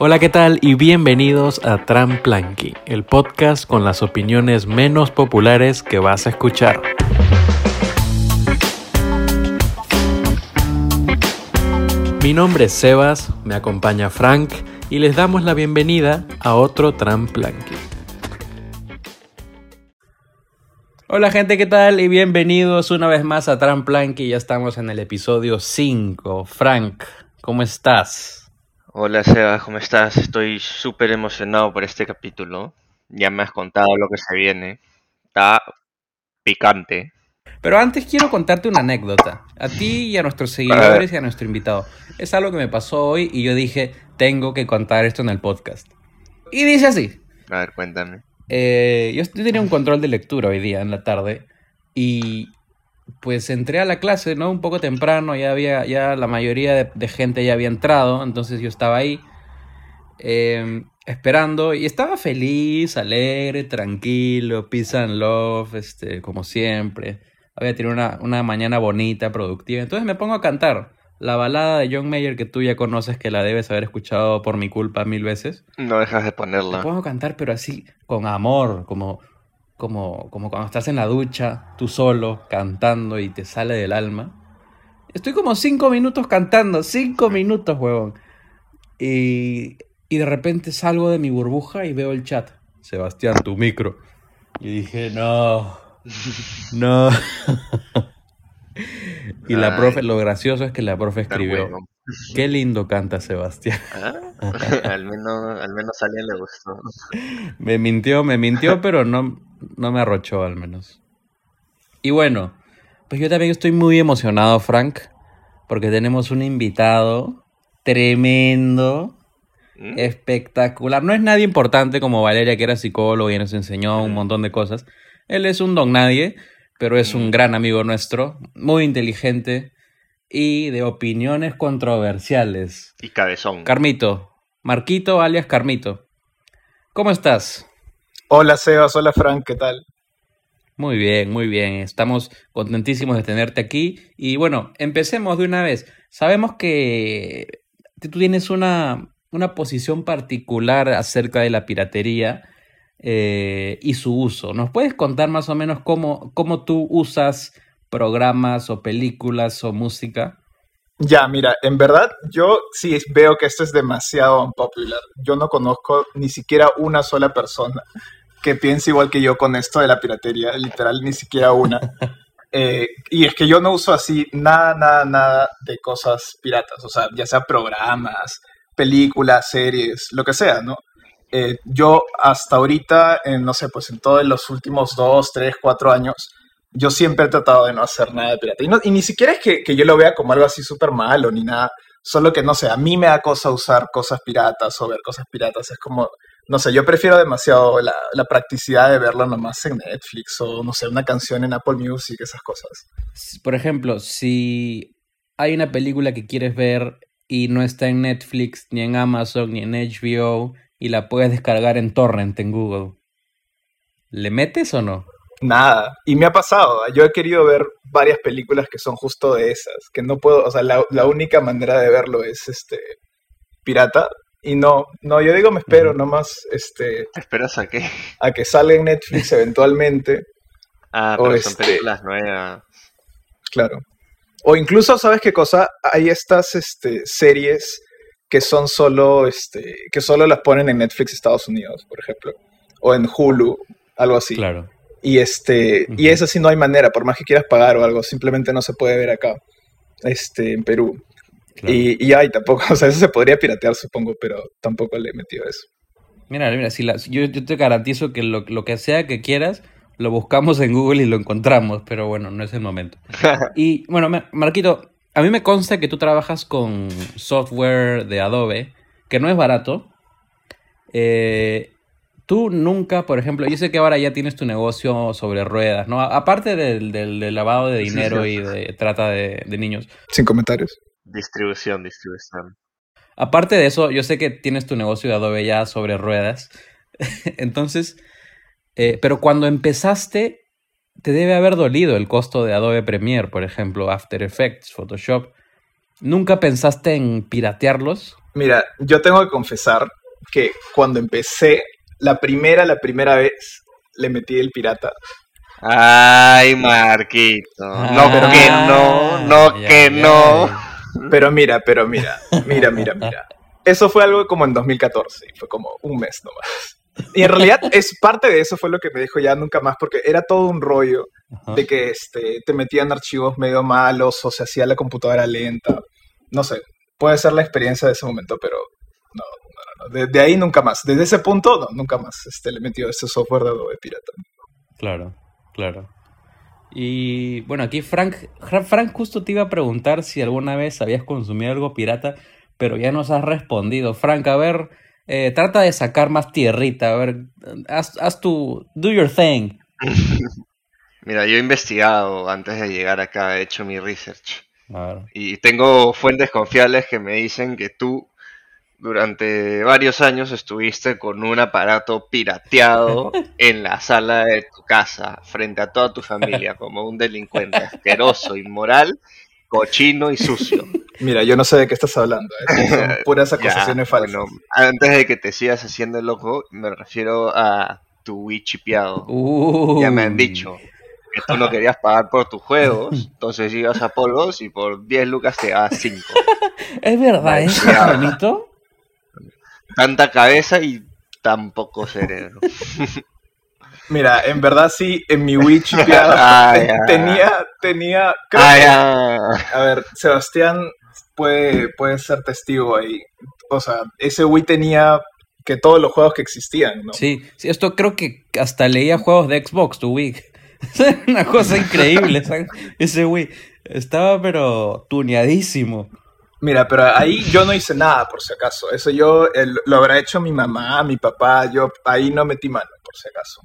Hola, ¿qué tal? Y bienvenidos a Tramplanky, el podcast con las opiniones menos populares que vas a escuchar. Mi nombre es Sebas, me acompaña Frank y les damos la bienvenida a otro Tramplanky. Hola gente, ¿qué tal? Y bienvenidos una vez más a Tramplanky, ya estamos en el episodio 5. Frank, ¿cómo estás? Hola Sebas, ¿cómo estás? Estoy súper emocionado por este capítulo. Ya me has contado lo que se viene. Está picante. Pero antes quiero contarte una anécdota. A ti y a nuestros seguidores y a nuestro invitado. Es algo que me pasó hoy y yo dije, tengo que contar esto en el podcast. Y dice así. A ver, cuéntame. Eh, yo, yo tenía un control de lectura hoy día en la tarde y pues entré a la clase, ¿no? Un poco temprano, ya había, ya la mayoría de, de gente ya había entrado, entonces yo estaba ahí eh, esperando y estaba feliz, alegre, tranquilo, peace and love, este, como siempre. Había tenido una, una mañana bonita, productiva. Entonces me pongo a cantar la balada de John Mayer que tú ya conoces, que la debes haber escuchado por mi culpa mil veces. No dejas de Me ponerla. pongo a cantar, pero así, con amor, como, como, como cuando estás en la ducha, tú solo, cantando y te sale del alma. Estoy como cinco minutos cantando, cinco minutos, huevón. Y, y de repente salgo de mi burbuja y veo el chat. Sebastián, tu micro. Y dije, no, no. y la profe, lo gracioso es que la profe escribió. Qué lindo canta Sebastián. Ah, al, menos, al menos a alguien le gustó. Me mintió, me mintió, pero no, no me arrochó al menos. Y bueno, pues yo también estoy muy emocionado, Frank, porque tenemos un invitado tremendo, ¿Mm? espectacular. No es nadie importante como Valeria, que era psicólogo y nos enseñó un montón de cosas. Él es un don nadie, pero es un gran amigo nuestro, muy inteligente y de opiniones controversiales. Y cabezón. Carmito, Marquito alias Carmito. ¿Cómo estás? Hola Sebas, hola Frank, ¿qué tal? Muy bien, muy bien. Estamos contentísimos de tenerte aquí. Y bueno, empecemos de una vez. Sabemos que tú tienes una, una posición particular acerca de la piratería eh, y su uso. ¿Nos puedes contar más o menos cómo, cómo tú usas programas o películas o música? Ya, mira, en verdad yo sí veo que esto es demasiado unpopular. Yo no conozco ni siquiera una sola persona que piense igual que yo con esto de la piratería, literal, ni siquiera una. Eh, y es que yo no uso así nada, nada, nada de cosas piratas, o sea, ya sea programas, películas, series, lo que sea, ¿no? Eh, yo hasta ahorita, en, no sé, pues en todos los últimos dos, tres, cuatro años, yo siempre he tratado de no hacer nada de pirata. Y, ni siquiera es que, yo lo vea como algo así súper malo ni nada, solo que no sé, a mí me da cosa usar cosas piratas o ver cosas piratas. Es como, no sé, yo prefiero demasiado la, la practicidad de verlo nomás en Netflix o no sé, una canción en Apple Music, esas cosas. Por ejemplo, si hay una película que quieres ver y no está en Netflix, ni en Amazon, ni en HBO, y la puedes descargar en torrent en Google, ¿le metes o no? Nada. Y me ha pasado. Yo he querido ver varias películas que son justo de esas, que no puedo, o sea, la, la única manera de verlo es este pirata. Y no, no, yo digo me espero Ujú. nomás este, ¿Te esperas a qué? a que salga en Netflix eventualmente, Ah, O pero son este- películas nuevas. claro. O incluso, ¿sabes qué cosa? Hay estas este, series que son solo, este, que solo las ponen en Netflix Estados Unidos, por ejemplo, o en Hulu, algo así. Claro. Y este, y eso sí no hay manera, por más que quieras pagar o algo, simplemente no se puede ver acá, este, en Perú. claro. Y, y hay tampoco, o sea, eso se podría piratear, supongo, pero tampoco le he metido eso. Mira, mira, si la- yo, yo te garantizo que lo, lo que sea que quieras, lo buscamos en Google y lo encontramos, pero bueno, no es el momento. Y bueno, Ma- Marquito, a mí me consta que tú trabajas con software de Adobe, que no es barato. Eh, tú nunca, por ejemplo, yo sé que ahora ya tienes tu negocio sobre ruedas, ¿no? Aparte del, del- del lavado de Sí, dinero sí. y de trata de, de niños. Sin comentarios. distribución, distribución. Aparte de eso, yo sé que tienes tu negocio de Adobe ya sobre ruedas. Entonces, eh, pero cuando empezaste, te debe haber dolido el costo de Adobe Premiere, por ejemplo, After Effects, Photoshop. ¿Nunca pensaste en piratearlos? Mira, yo tengo que confesar que cuando empecé, la primera, la primera vez, le metí el pirata. Ay, Marquito. no Ah, que no, no ya, que ya. no. Pero mira, pero mira, mira, mira, mira. Eso fue algo como en 2014, y fue como un mes nomás. Y en realidad es parte de eso fue lo que me dijo ya nunca más, porque era todo un rollo Ajá. de que este, te metían archivos medio malos o se hacía la computadora lenta. No sé, puede ser la experiencia de ese momento, pero no, no, no, no. De, de ahí nunca más. Desde ese punto, no, nunca más este, le he metido ese software de Adobe pirata. Claro, claro. Y bueno, aquí Frank, Fra- Frank justo te iba a preguntar si alguna vez habías consumido algo pirata, pero ya nos has respondido. Frank, a ver, eh, trata de sacar más tierrita, a ver, haz, haz tu, do your thing. Mira, yo he investigado antes de llegar acá, he hecho mi research. Y tengo fuentes confiables que me dicen que tú durante varios años estuviste con un aparato pirateado en la sala de tu casa, frente a toda tu familia, como un delincuente asqueroso, inmoral, cochino y sucio. Mira, yo no sé de qué estás hablando. ¿eh? Son puras acusaciones Ya, falsas. bueno, antes de que te sigas haciendo el loco, me refiero a tu Wii chipeado. Ya me han dicho que tú no querías pagar por tus juegos, entonces ibas a polvos y por 10 lucas te dabas 5. ¿Es verdad eso, Ya. Tanta cabeza y tan poco cerebro. Mira, en verdad sí, en mi Wii chipeado Ah, tenía, tenía, creo Ah, que- a ver, Sebastián puede, puede ser testigo ahí. O sea, ese Wii tenía que todos los juegos que existían, ¿no? Sí, sí, esto creo que hasta leía juegos de Xbox, tu Wii. Una cosa increíble, ¿sabes? ese Wii. Estaba pero tuneadísimo. Mira, pero ahí yo no hice nada, por si acaso. Eso yo el- lo habrá hecho mi mamá, mi papá, yo ahí no metí mano, por si acaso.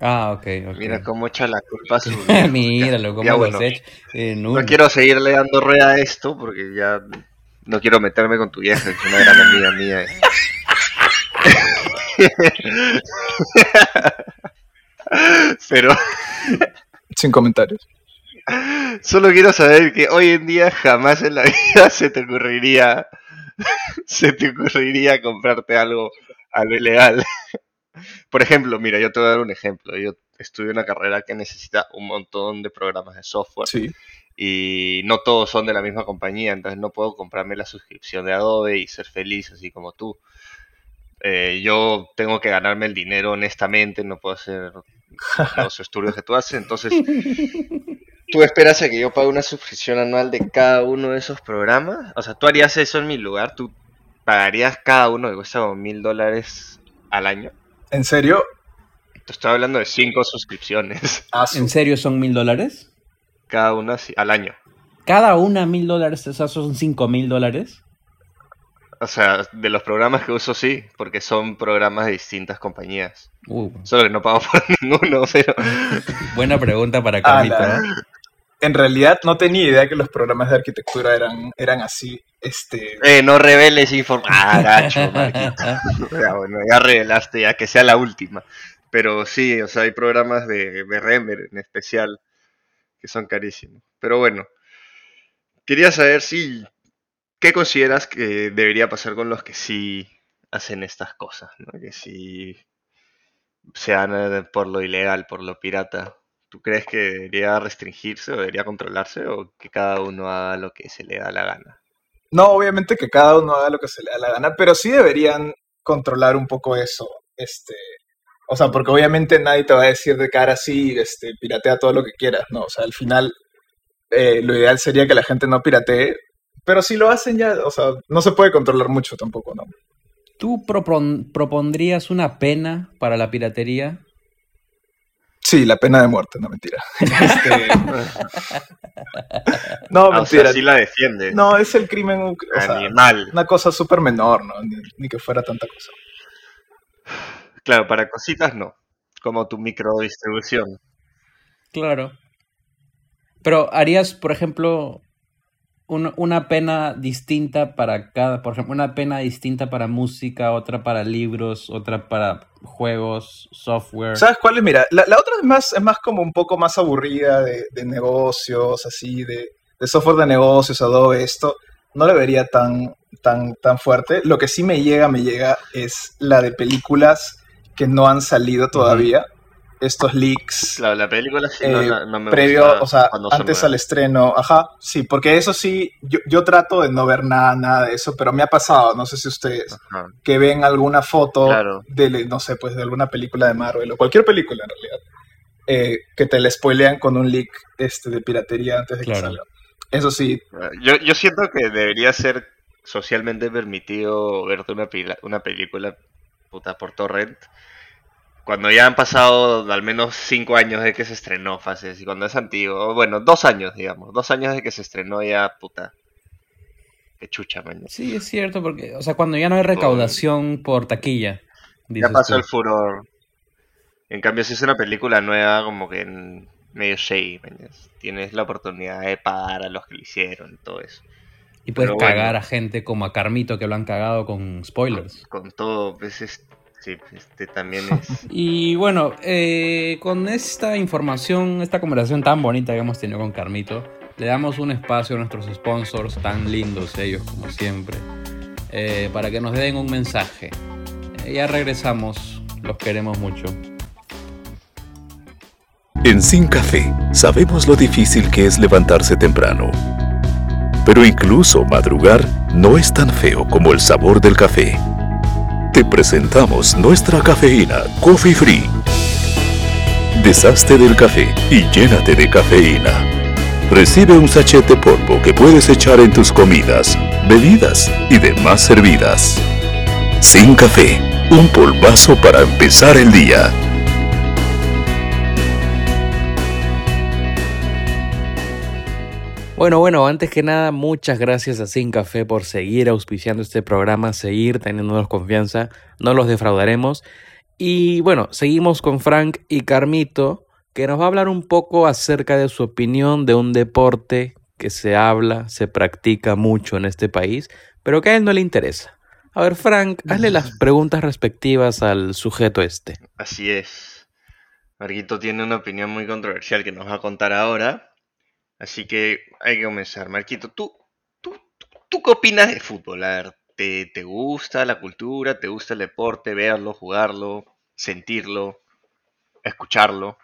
Ah, ok, ok. Mira cómo echa la culpa a su. Míralo, cómo Ya, lo bueno. has hecho. En No quiero seguirle dando rueda a esto porque ya no quiero meterme con tu vieja, que es una gran amiga mía. Pero Sin comentarios. Solo quiero saber que hoy en día jamás en la vida se te ocurriría se te ocurriría comprarte algo algo ilegal. Por ejemplo, mira, yo te voy a dar un ejemplo. Yo estudio una carrera que necesita un montón de programas de software Sí. y no todos son de la misma compañía, entonces no puedo comprarme la suscripción de Adobe y ser feliz así como tú. Eh, yo tengo que ganarme el dinero honestamente, no puedo hacer los estudios que tú haces, entonces tú esperas a que yo pague una suscripción anual de cada uno de esos programas, o sea, tú harías eso en mi lugar, tú pagarías cada uno que cuesta como mil dólares al año. ¿En serio? Te estoy hablando de cinco suscripciones, Ah, ¿En serio son mil dólares? cada una así- al año. Cada una mil dólares, o sea, son cinco mil dólares. O sea, de los programas que uso sí, porque son programas de distintas compañías. Uh, Solo que no pago por ninguno, pero... buena pregunta para Ah, Carlito. la- ¿no? En realidad no tenía idea que los programas de arquitectura eran, eran así. Este, Eh, no reveles información. Ah, gacho. Ya, bueno, ya revelaste, ya que sea la última. Pero sí, o sea, hay programas de, de render en especial que son carísimos. Pero bueno, quería saber si... ¿Qué consideras que debería pasar con los que sí hacen estas cosas? ¿no? Que sí sean eh, por lo ilegal, por lo pirata. ¿Tú crees que debería restringirse o debería controlarse o que cada uno haga lo que se le da la gana? no, obviamente que cada uno haga lo que se le da la gana, pero sí deberían controlar un poco eso. Este, o sea, porque obviamente nadie te va a decir de cara así, este, piratea todo lo que quieras, ¿no? O sea, al final eh, lo ideal sería que la gente no piratee, pero si lo hacen ya, o sea, no se puede controlar mucho tampoco, ¿no? ¿Tú propon- propondrías una pena para la piratería? Sí, la pena de muerte, no mentira. Este, no, Ah, o sea, mentira. sí la defiende. No, es el crimen, o sea, Animal. una cosa súper menor, ¿no? Ni, ni que fuera tanta cosa. Claro, para cositas no. Como tu microdistribución. Claro. Pero harías, por ejemplo, un- una pena distinta para cada, por ejemplo, una pena distinta para música, otra para libros, otra para juegos, software. ¿Sabes cuál es? Mira, la, la otra es más, es más como un poco más aburrida de, de negocios, así, de, de software de negocios, Adobe, esto. no lo vería tan, tan, tan fuerte. Lo que sí me llega, me llega es la de películas que no han salido todavía. Estos leaks. Claro, la película sí eh, no, no me previo, gusta o sea, antes al estreno, ajá, sí, porque eso sí, yo, yo trato de no ver nada, nada de eso, pero me ha pasado, no sé si ustedes, Ajá. que ven alguna foto Claro. de, no sé, pues de alguna película de Marvel o cualquier película en realidad, eh, que te la spoilean con un leak este, de piratería antes de que Claro. salga. Eso sí, Yo, yo siento que debería ser socialmente permitido verte una, pila- una película puta por torrent cuando ya han pasado al menos cinco años de que se estrenó Fases y cuando es antiguo, bueno, dos años, digamos, dos años de que se estrenó ya, puta. Qué chucha, man. Sí, es cierto, porque, o sea, cuando ya no hay recaudación por taquilla. Ya pasó tú. el furor. En cambio, si es una película nueva, como que en medio shady, man, tienes la oportunidad de pagar a los que lo hicieron y todo eso. Y puedes pero bueno. cagar a gente como a Carmito que lo han cagado con spoilers. Con todo, pues es, sí, este también es. Y bueno, eh, con esta información, esta conversación tan bonita que hemos tenido con Carmito, le damos un espacio a nuestros sponsors, tan lindos ellos como siempre, eh, para que nos den un mensaje. Eh, ya regresamos, los queremos mucho. En Sin Café sabemos lo difícil que es levantarse temprano. Pero incluso madrugar no es tan feo como el sabor del café. Te presentamos nuestra cafeína Coffee Free. Deshazte del café y llénate de cafeína. Recibe un sachet de polvo que puedes echar en tus comidas, bebidas y demás servidas. Sin café, un polvazo para empezar el día. Bueno, bueno, antes que nada, muchas gracias a Sin Café por seguir auspiciando este programa, seguir teniéndonos confianza, no los defraudaremos. Y bueno, seguimos con Frank y Carmito, que nos va a hablar un poco acerca de su opinión de un deporte que se habla, se practica mucho en este país, pero que a él no le interesa. A ver, Frank, hazle las preguntas respectivas al sujeto este. Así es. Marquito tiene una opinión muy controversial que nos va a contar ahora. Así que hay que comenzar. Marquito, ¿tú, tú, tú, qué opinas de fútbol? A ver, ¿te, te gusta la cultura? ¿Te gusta el deporte? Verlo, jugarlo, sentirlo, escucharlo.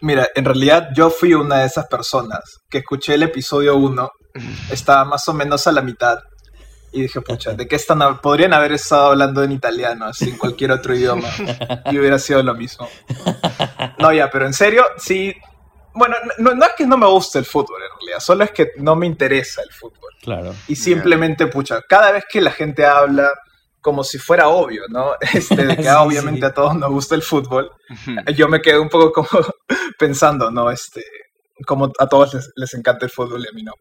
Mira, en realidad yo fui una de esas personas que escuché el episodio 1, estaba más o menos a la mitad y dije, pucha, ¿de qué están? Podrían haber estado hablando en italiano, así en cualquier otro idioma y hubiera sido lo mismo. No, ya, pero en serio, sí. Bueno, no, no es que no me guste el fútbol en realidad, solo es que no me interesa el fútbol. Claro. Y simplemente, pucha, cada vez que la gente habla, como si fuera obvio, ¿no? Este, de que Sí, obviamente sí. a todos nos gusta el fútbol, yo me quedé un poco como pensando, ¿no? Este, como a todos les, les encanta el fútbol y a mí no.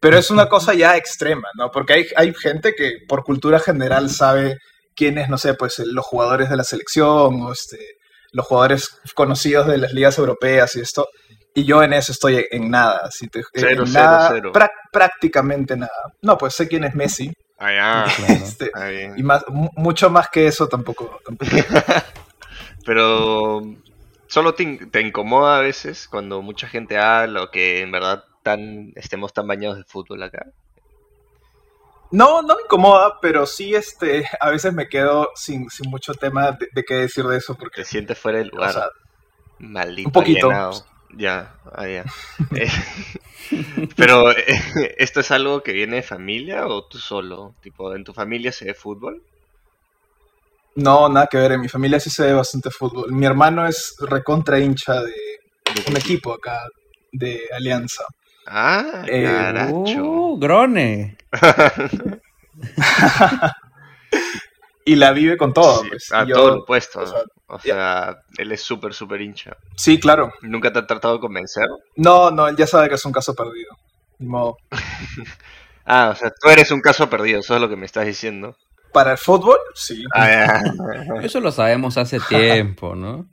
Pero es una cosa ya extrema, ¿no? Porque hay, hay gente que por cultura general sabe quiénes, no sé, pues los jugadores de la selección o este, los jugadores conocidos de las ligas europeas y esto. Y yo en eso estoy en nada, así te- en Cero, cero, nada, cero. prácticamente nada. No, pues sé quién es Messi, Ah, ya. Este, Ah, y más, mu- mucho más que eso tampoco. tampoco. Pero solo te, in- te incomoda a veces cuando mucha gente habla o que en verdad tan, estemos tan bañados de fútbol acá. No, no me incomoda, pero sí este, a veces me quedo sin, sin mucho tema de, de qué decir de eso, porque Te sientes fuera del lugar. o sea, Maldito un poquito. alienado. Ya, ah, ya. Eh, Pero, eh, ¿esto es algo que viene de familia o tú solo? Tipo, ¿en tu familia se ve fútbol? no, nada que ver, en mi familia sí se ve bastante fútbol. Mi hermano es recontra hincha de un equipo acá de Alianza. Ah, Eh, caracho. Uh, grone. Y la vive con todo. Sí, pues, a yo- todo lo opuesto. o sea, O sea, él es súper, súper hincha. Sí, claro. ¿Nunca te ha tratado de convencer? No, no, él ya sabe que es un caso perdido. Ni modo. Ah, o sea, tú eres un caso perdido, eso es lo que me estás diciendo. Para el fútbol, sí. Ah, ya. Eso lo sabemos hace tiempo, ¿no?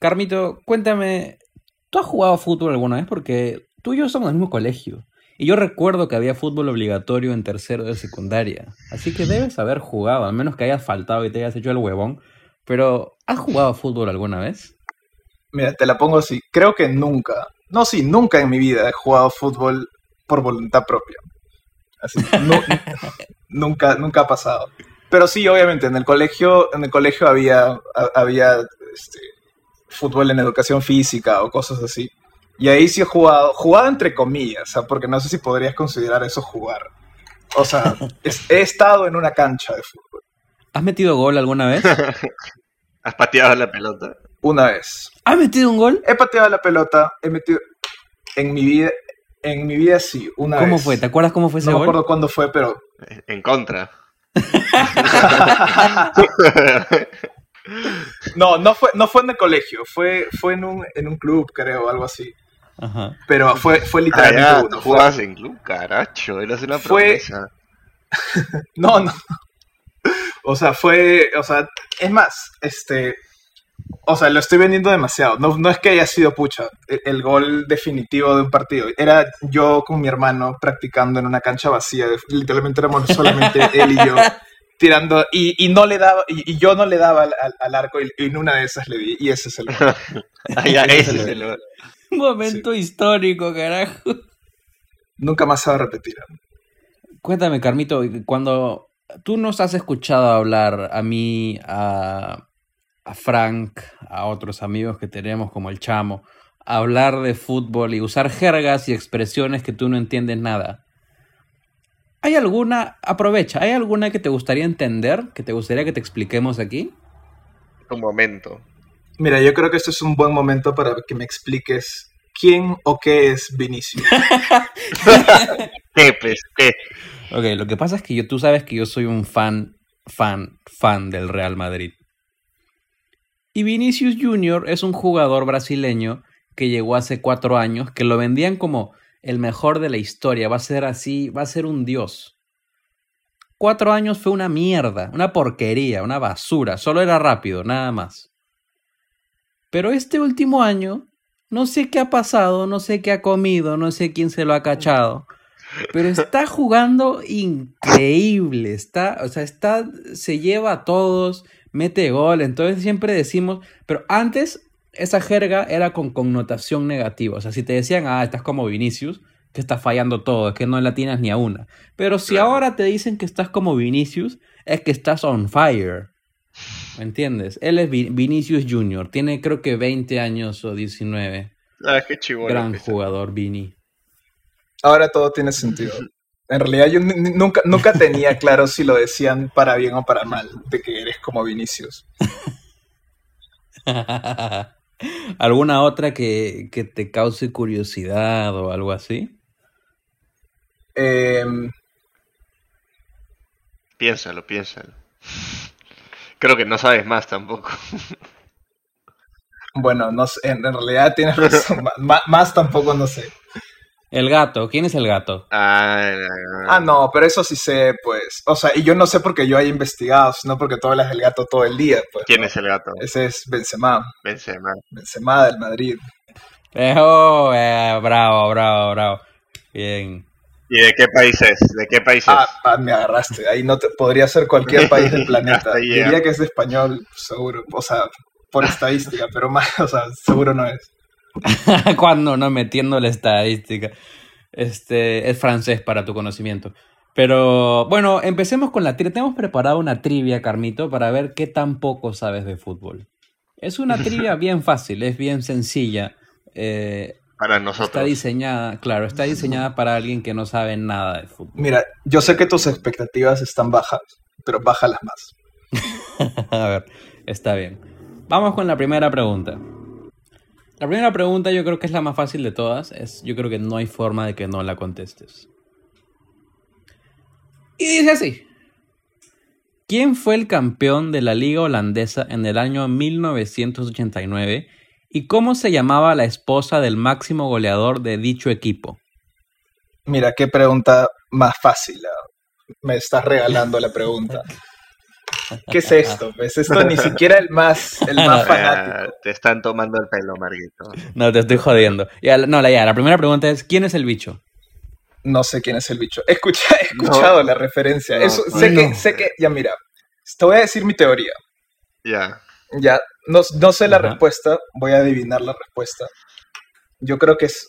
Carmito, cuéntame, ¿tú has jugado fútbol alguna vez? Porque tú y yo somos del mismo colegio. Y yo recuerdo que había fútbol obligatorio en tercero de secundaria. Así que debes haber jugado, al menos que hayas faltado y te hayas hecho el huevón. Pero, ¿has jugado fútbol alguna vez? Mira, te la pongo así. Creo que nunca, no, sí, nunca en mi vida he jugado fútbol por voluntad propia. Así, nu- nunca, nunca ha pasado. Pero sí, obviamente, en el colegio, en el colegio había, ha- había este, fútbol en educación física o cosas así. Y ahí sí he jugado, jugado entre comillas, o sea, porque no sé si podrías considerar eso jugar. O sea, es- he estado en una cancha de fútbol ¿Has metido gol alguna vez? ¿Has pateado la pelota? una vez. ¿Has metido un gol? He pateado la pelota, he metido en mi vida, en mi vida sí, una ¿Cómo vez. fue? ¿Te acuerdas cómo fue ese No me gol? acuerdo cuándo fue, pero En contra. no, no fue, no fue en el colegio, fue, fue en un, en un club, creo, algo así. Ajá. Pero fue, fue Ah, literalmente ya, uno. tú Fue- jugabas en club, caracho, eras una Fue- promesa. No, no. O sea, fue, o sea, es más, este, o sea, lo estoy vendiendo demasiado. No, no es que haya sido pucha, el, el gol definitivo de un partido. Era yo con mi hermano practicando en una cancha vacía. de- literalmente éramos solamente él y yo tirando y, y no le daba y, y yo no le daba al, al- al arco y, y en una de esas le di y ese es el gol. Ah, ya, Ese es el- el... Momento histórico, carajo. Nunca más se va a repetir. Cuéntame, Carmito, cuando tú nos has escuchado hablar a mí, a, a Frank, a otros amigos que tenemos como el Chamo, hablar de fútbol y usar jergas y expresiones que tú no entiendes nada. ¿Hay alguna, aprovecha, ¿hay alguna que te gustaría entender, que te gustaría que te expliquemos aquí? Un momento. Mira, yo creo que este es un buen momento para que me expliques quién o qué es Vinicius. ¿Qué, pues? ¿Qué? Ok, lo que pasa es que yo, tú sabes que yo soy un fan, fan, fan del Real Madrid. Y Vinicius Jr. es un jugador brasileño que llegó hace cuatro años, que lo vendían como el mejor de la historia, va a ser así, va a ser un dios. Cuatro años fue una mierda, una porquería, una basura, solo era rápido, nada más. Pero este último año, no sé qué ha pasado, no sé qué ha comido, no sé quién se lo ha cachado. Pero está jugando increíble, está, o sea, está, se lleva a todos, mete gol, entonces siempre decimos, pero antes esa jerga era con connotación negativa, o sea, si te decían, ah, estás como Vinicius, que estás fallando todo, es que no latinas ni a una, pero si Claro. ahora te dicen que estás como Vinicius, es que estás on fire, ¿me entiendes? Él es Vi- Vinicius Jr., tiene creo que 20 años o 19, Ah, qué chivolo. gran jugador Vini. Ahora todo tiene sentido. En realidad yo nunca, nunca tenía claro si lo decían para bien o para mal, de que eres como Vinicius. ¿Alguna otra que, que te cause curiosidad o algo así? Em, Piénsalo, piénsalo. Creo que no sabes más tampoco. bueno, no sé, en, realidad tienes razón, ma- más tampoco no sé. El gato, ¿quién es el gato? Ah, Ah, no, pero eso sí sé, pues. O sea, y yo no sé porque yo haya investigado, sino porque tú hablas del gato todo el día, pues. ¿Quién ¿no? es el gato? Ese es Benzema, Benzema. Benzema del Madrid. Eh, oh, eh, bravo, bravo, bravo. Bien. ¿Y de qué país es? ¿De qué país es? Ah, ah, me agarraste. Ahí no te, podría ser cualquier país del planeta. Diría que es de español, seguro. O sea, por estadística, pero más, o sea, seguro no es. Cuando no metiendo la estadística. Este es francés para tu conocimiento. Pero bueno, empecemos con la trivia. Tenemos preparado una trivia, Carmito, para ver qué tan poco sabes de fútbol. Es una trivia bien fácil, es bien sencilla. Eh, Para está nosotros. diseñada, claro, está diseñada para alguien que no sabe nada de fútbol. Mira, yo sé que tus expectativas están bajas, pero bájalas más. A ver, está bien. Vamos con la primera pregunta. La primera pregunta yo creo que es la más fácil de todas. Es, yo creo que no hay forma de que no la contestes. Y dice así. ¿Quién fue el campeón de la liga holandesa en el año 1989 y cómo se llamaba la esposa del máximo goleador de dicho equipo? Mira, qué pregunta más fácil. ah. Me estás regalando la pregunta. ¿Qué es esto? Pues esto ni siquiera el más, el más fanático. Ah, te están tomando el pelo, Marguito. No, te estoy jodiendo. Ya, no, la, ya, la primera pregunta es, ¿quién es el bicho? No sé quién es el bicho. He escuchado, he escuchado la referencia. No, Eso, no. sé, que, sé que, ya mira, te voy a decir mi teoría. Ya. Ya, no, no sé la Ajá. respuesta, voy a adivinar la respuesta. Yo creo que es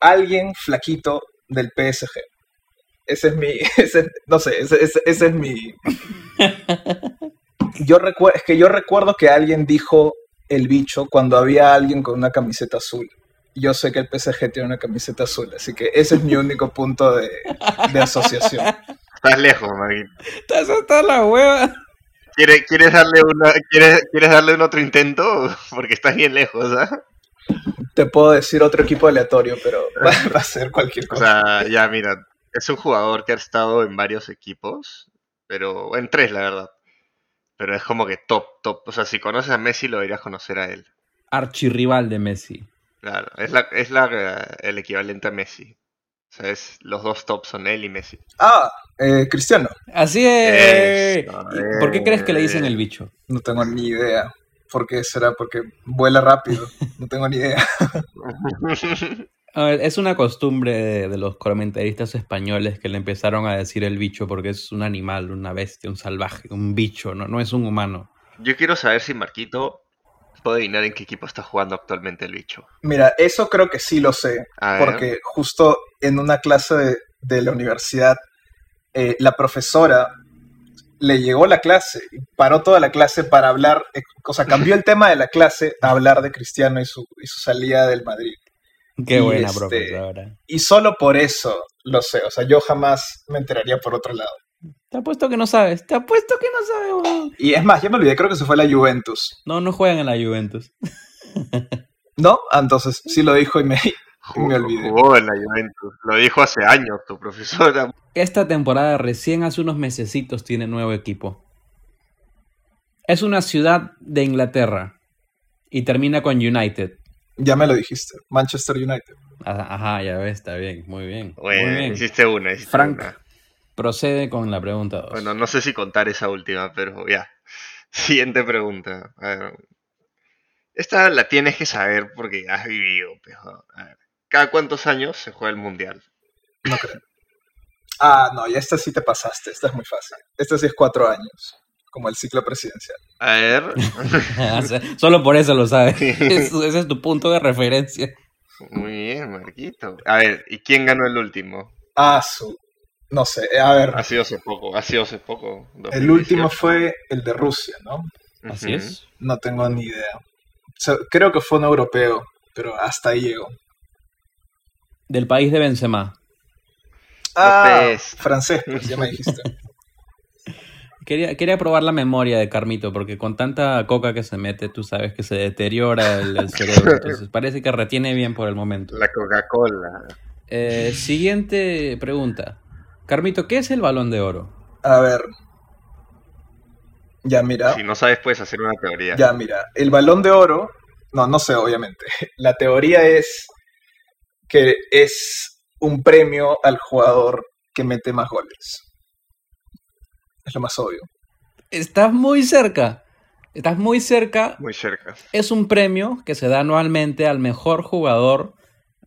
alguien flaquito del PSG. Ese es mi, ese- no sé, ese, ese- ese es mi... Yo recuerdo, es que yo recuerdo que alguien dijo el bicho cuando había alguien con una camiseta azul. Yo sé que el PSG tiene una camiseta azul, así que ese es mi único punto de, de asociación. Estás lejos, Marquito. Estás hasta la hueva. ¿Quieres, quieres darle una, quieres, quieres darle un otro intento? Porque estás bien lejos, ¿ah? Te puedo decir otro equipo aleatorio, pero va, va a ser cualquier O cosa. sea, ya mira, es un jugador que ha estado en varios equipos, pero en tres, la verdad. Pero es como que top, top. O sea, si conoces a Messi, lo deberías conocer a él. Archirrival de Messi. Claro, es la, es la, el equivalente a Messi. O sea, es, los dos tops son él y Messi. Ah, eh, Cristiano. Así es. Eso, ¿Y ¿Por qué crees que le dicen el bicho? No tengo ni idea. ¿Por qué será? Porque vuela rápido. No tengo ni idea. A ver, es una costumbre de, de los comentaristas españoles que le empezaron a decir el bicho porque es un animal, una bestia, un salvaje, un bicho, no, no es un humano. Yo quiero saber si Marquito puede adivinar en qué equipo está jugando actualmente el bicho. Mira, eso creo que sí lo sé. A ver. Porque justo en una clase de, de la universidad, eh, la profesora le llegó la clase, y paró toda la clase para hablar, eh, o sea, cambió el tema de la clase a hablar de Cristiano y su, y su salida del Madrid. Qué Y buena este- profesora. Y solo por eso lo sé, o sea, yo jamás me enteraría por otro lado. Te apuesto que no sabes, te apuesto que no sabes. Y es más, ya me olvidé, creo que se fue a la Juventus. No, no juegan en la Juventus. ¿No? Ah, entonces sí lo dijo y me, Me olvidé. Jugó en la Juventus. Lo dijo hace años tu profesora. Esta temporada recién hace unos mesecitos tiene nuevo equipo. Es una ciudad de Inglaterra y termina con United. Ya me lo dijiste. Manchester United. Ajá, Ajá, ya ves, está bien, muy bien. Bueno, muy bien. hiciste una. hiciste Frank. una. Procede con la pregunta 2. Bueno, no sé si contar esa última, pero ya. Siguiente pregunta. A ver. Esta la tienes que saber porque has vivido. pejo. A ver. ¿Cada cuántos años se juega el mundial? No creo. Ah, no, y esta sí te pasaste. Esta es muy fácil. Esta sí es cuatro años. Como el ciclo presidencial. A ver. Solo por eso lo sabes. Ese es tu punto de referencia. Muy bien, Marquito. A ver, ¿y quién ganó el último? Ah, su. No sé. A ver. Ha sido hace poco. Ha sido hace poco. El último 2018. fue el de Rusia, ¿no? Así es. No tengo ni idea. O sea, creo que fue un europeo, pero hasta ahí llegó. Del país de Benzema. Ah, francés, pues, ya me dijiste. Quería, quería probar la memoria de Carmito, porque con tanta coca que se mete, tú sabes que se deteriora el, el cerebro. Entonces parece que retiene bien por el momento. La Coca-Cola. Eh, siguiente pregunta. Carmito, ¿qué es el balón de oro? A ver. Ya mira, Si no sabes, puedes hacer una teoría. ya mira. El balón de oro, no, no sé, obviamente. La teoría es que es un premio al jugador que mete más goles. Es lo más obvio. Estás muy cerca. Estás muy cerca. Muy cerca. Es un premio que se da anualmente al mejor jugador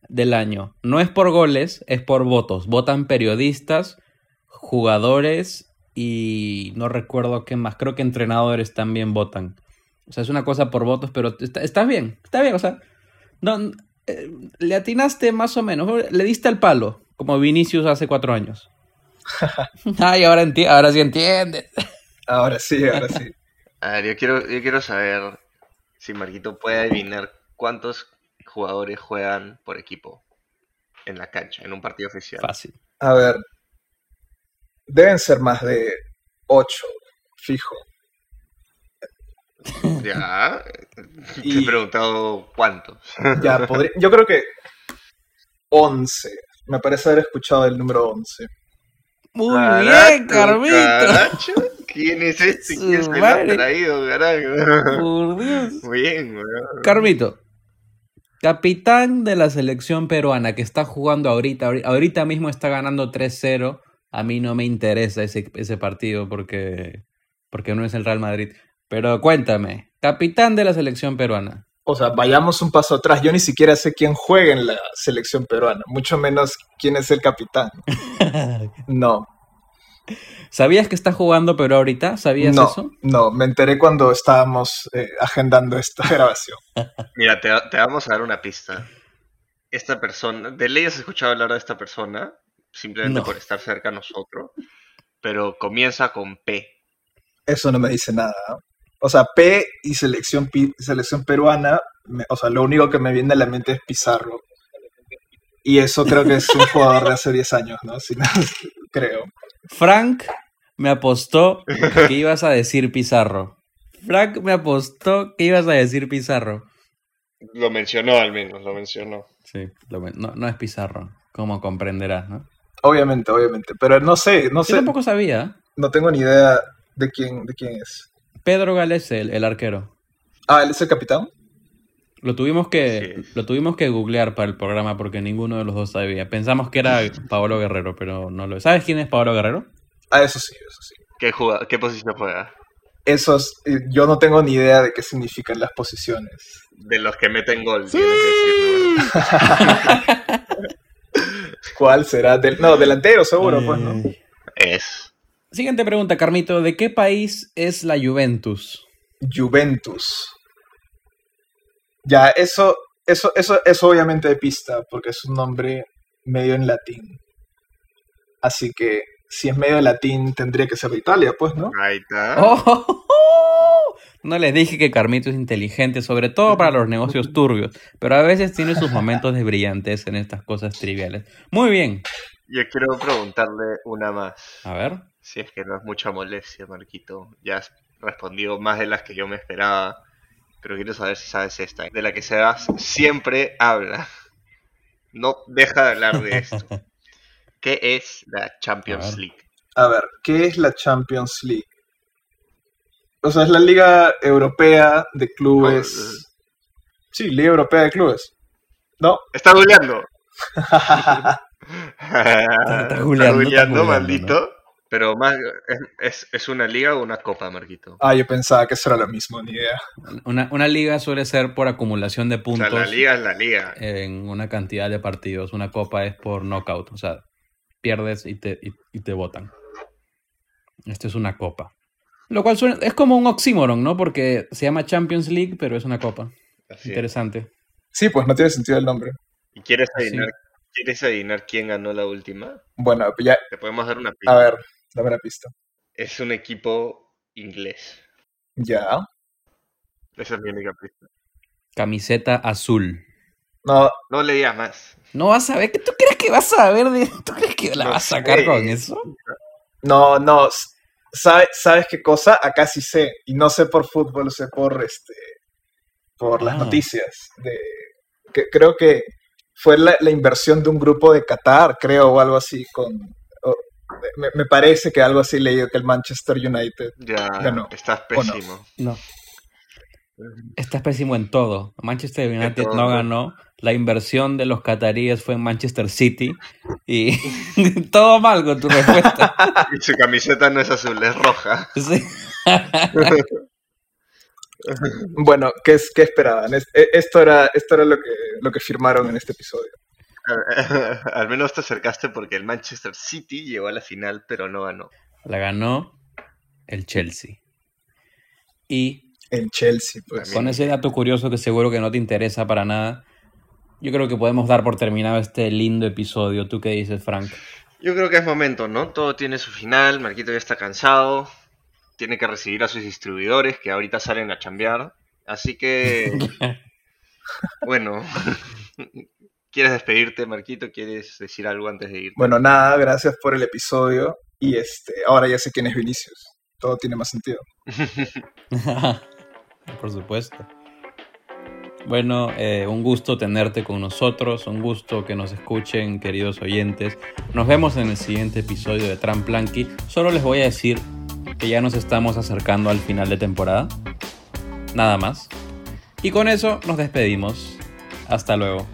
del año. No es por goles, es por votos. Votan periodistas, jugadores y no recuerdo qué más. Creo que entrenadores también votan. O sea, es una cosa por votos, pero está, está bien, está bien. O sea, no, eh, le atinaste más o menos. Le diste al palo, como Vinicius hace cuatro años. Ay, ahora, enti- ahora sí entiendes. Ahora sí, ahora sí. A ver, yo quiero, yo quiero saber si Marquito puede adivinar cuántos jugadores juegan por equipo en la cancha, en un partido oficial. Fácil. A ver. Deben ser más de ocho, fijo. Ya, te he preguntado cuántos. Ya, podría, yo creo que 11. Me parece haber escuchado el número 11. Muy bien, Carmito. caracho, ¿Quién es este? ¿Quién se lo ha traído, carajo? Por Dios. Muy bien, weón. Carmito, capitán de la selección peruana que está jugando ahorita, ahori- ahorita mismo está ganando 3-0. A mí no me interesa ese, ese partido porque, porque no es el Real Madrid. Pero cuéntame, capitán de la selección peruana. O sea, vayamos un paso atrás. Yo ni siquiera sé quién juega en la selección peruana, mucho menos quién es el capitán. No, ¿Sabías que está jugando Perú ahorita? ¿Sabías no, eso? no. Me enteré cuando estábamos eh, agendando esta grabación. Mira, te, te vamos a dar una pista. Esta persona, de ley has escuchado hablar de esta persona, simplemente No. por estar cerca a nosotros, pero comienza con P. Eso no me dice nada. ¿no? O sea, P y selección, selección peruana, me- o sea, lo único que me viene a la mente es Pizarro. Y eso creo que es un jugador de hace 10 años, ¿no? Si no, creo. Frank me apostó que ibas a decir Pizarro. Frank me apostó que ibas a decir Pizarro. Lo mencionó al menos, lo mencionó. Sí, lo no, no es Pizarro, como comprenderás, ¿no? Obviamente, obviamente. Pero no sé, no Yo sé, tampoco sabía. no tengo ni idea de quién, de quién es. Pedro Gales, el, el arquero. Ah, ¿él es el capitán? Lo tuvimos que Sí. lo tuvimos que googlear para el programa porque ninguno de los dos sabía. Pensamos que era Paolo Guerrero, pero no lo es. ¿Sabes quién es Paolo Guerrero? Ah, eso sí, eso sí. ¿Qué, juga- qué posición juega? Esos, yo no tengo ni idea de qué significan las posiciones. De los que meten gol, tienes que decirlo. ¿Cuál será? Del, no, delantero seguro, pues, ¿no? Es. Siguiente pregunta, Carmito. ¿De qué país es la Juventus? Juventus. Ya, eso, eso, eso es obviamente de pista, porque es un nombre medio en latín. Así que si es medio latín, tendría que ser de Italia, pues, ¿no? Ahí está. ¡Oh! No les dije que Carmito es inteligente, sobre todo para los negocios turbios, pero a veces tiene sus momentos de brillantez en estas cosas triviales. Muy bien. Yo quiero preguntarle una más. A ver. Si es que no es mucha molestia, Marquito. Ya has respondido más de las que yo me esperaba. Pero quiero saber si sabes esta. De la que Sebas siempre habla. No deja de hablar de esto. ¿Qué es la Champions. League? A ver, ¿qué es la Champions League? O sea, es la Liga Europea de Clubes. Sí, Liga Europea de Clubes. ¿No? Está googleando. está Está googleando, está googleando, maldito. Pero más es, es, una liga o una copa, Marquito. Ah, yo pensaba que eso era lo mismo, ni idea. Una, una liga suele ser por acumulación de O sea, puntos la liga es la liga. en una cantidad de partidos. Una copa es por knockout, o sea, pierdes y te, y, y te votan. Esto es una copa. Lo cual suena, es como un oxímoron, ¿no? Porque se llama Champions League, pero es una copa. Así es. Interesante. Sí, pues no tiene sentido el nombre. ¿Y quieres Sí. adivinar, ¿Quieres adivinar quién ganó la última? Bueno, ya, Te podemos dar una a pista. ver, la pista. Es un equipo inglés. Ya. Esa es mi única pista. Camiseta azul. No, No le digas más. No vas a ver. ¿Tú crees que vas a ver? De... ¿Tú crees que la No vas a sacar sé. con eso? no, no. s- ¿sabe- ¿Sabes qué cosa? Acá sí sé. Y no sé por fútbol, sé por este. Por las Ah. noticias. De, que, creo que fue la, la inversión de un grupo de Qatar, creo, o algo así. con me, me parece que algo así leído que el Manchester United. Ya, Ganó. estás ¿O no? pésimo. No. Estás pésimo en todo. Manchester United todo, no ganó. La inversión de los cataríes fue en Manchester City. Y todo mal con tu respuesta. Y su camiseta no es azul, es roja. Sí. Bueno, ¿qué, es- qué esperaban? Es- e- esto era, esto era lo, que, lo que firmaron en este episodio. Al menos te acercaste porque el Manchester City llegó a la final, pero no ganó. La ganó el Chelsea. Y En Chelsea, pues. con ese dato curioso que seguro que no te interesa para nada, yo creo que podemos dar por terminado este lindo episodio. ¿Tú qué dices, Frank? Yo creo que es momento, ¿no? Todo tiene su final, Marquito ya está cansado, tiene que recibir a sus distribuidores que ahorita salen a chambear. Así que, bueno, ¿quieres despedirte, Marquito? ¿Quieres decir algo antes de irte? Bueno, nada, gracias por el episodio. Y este, ahora ya sé quién es Vinicius. Todo tiene más sentido. Por supuesto. Bueno, eh, un gusto tenerte con nosotros, un gusto que nos escuchen, queridos oyentes. Nos vemos en el siguiente episodio de Tramplanky. Solo les voy a decir que ya nos estamos acercando al final de temporada. Nada más. Y con eso nos despedimos. Hasta luego.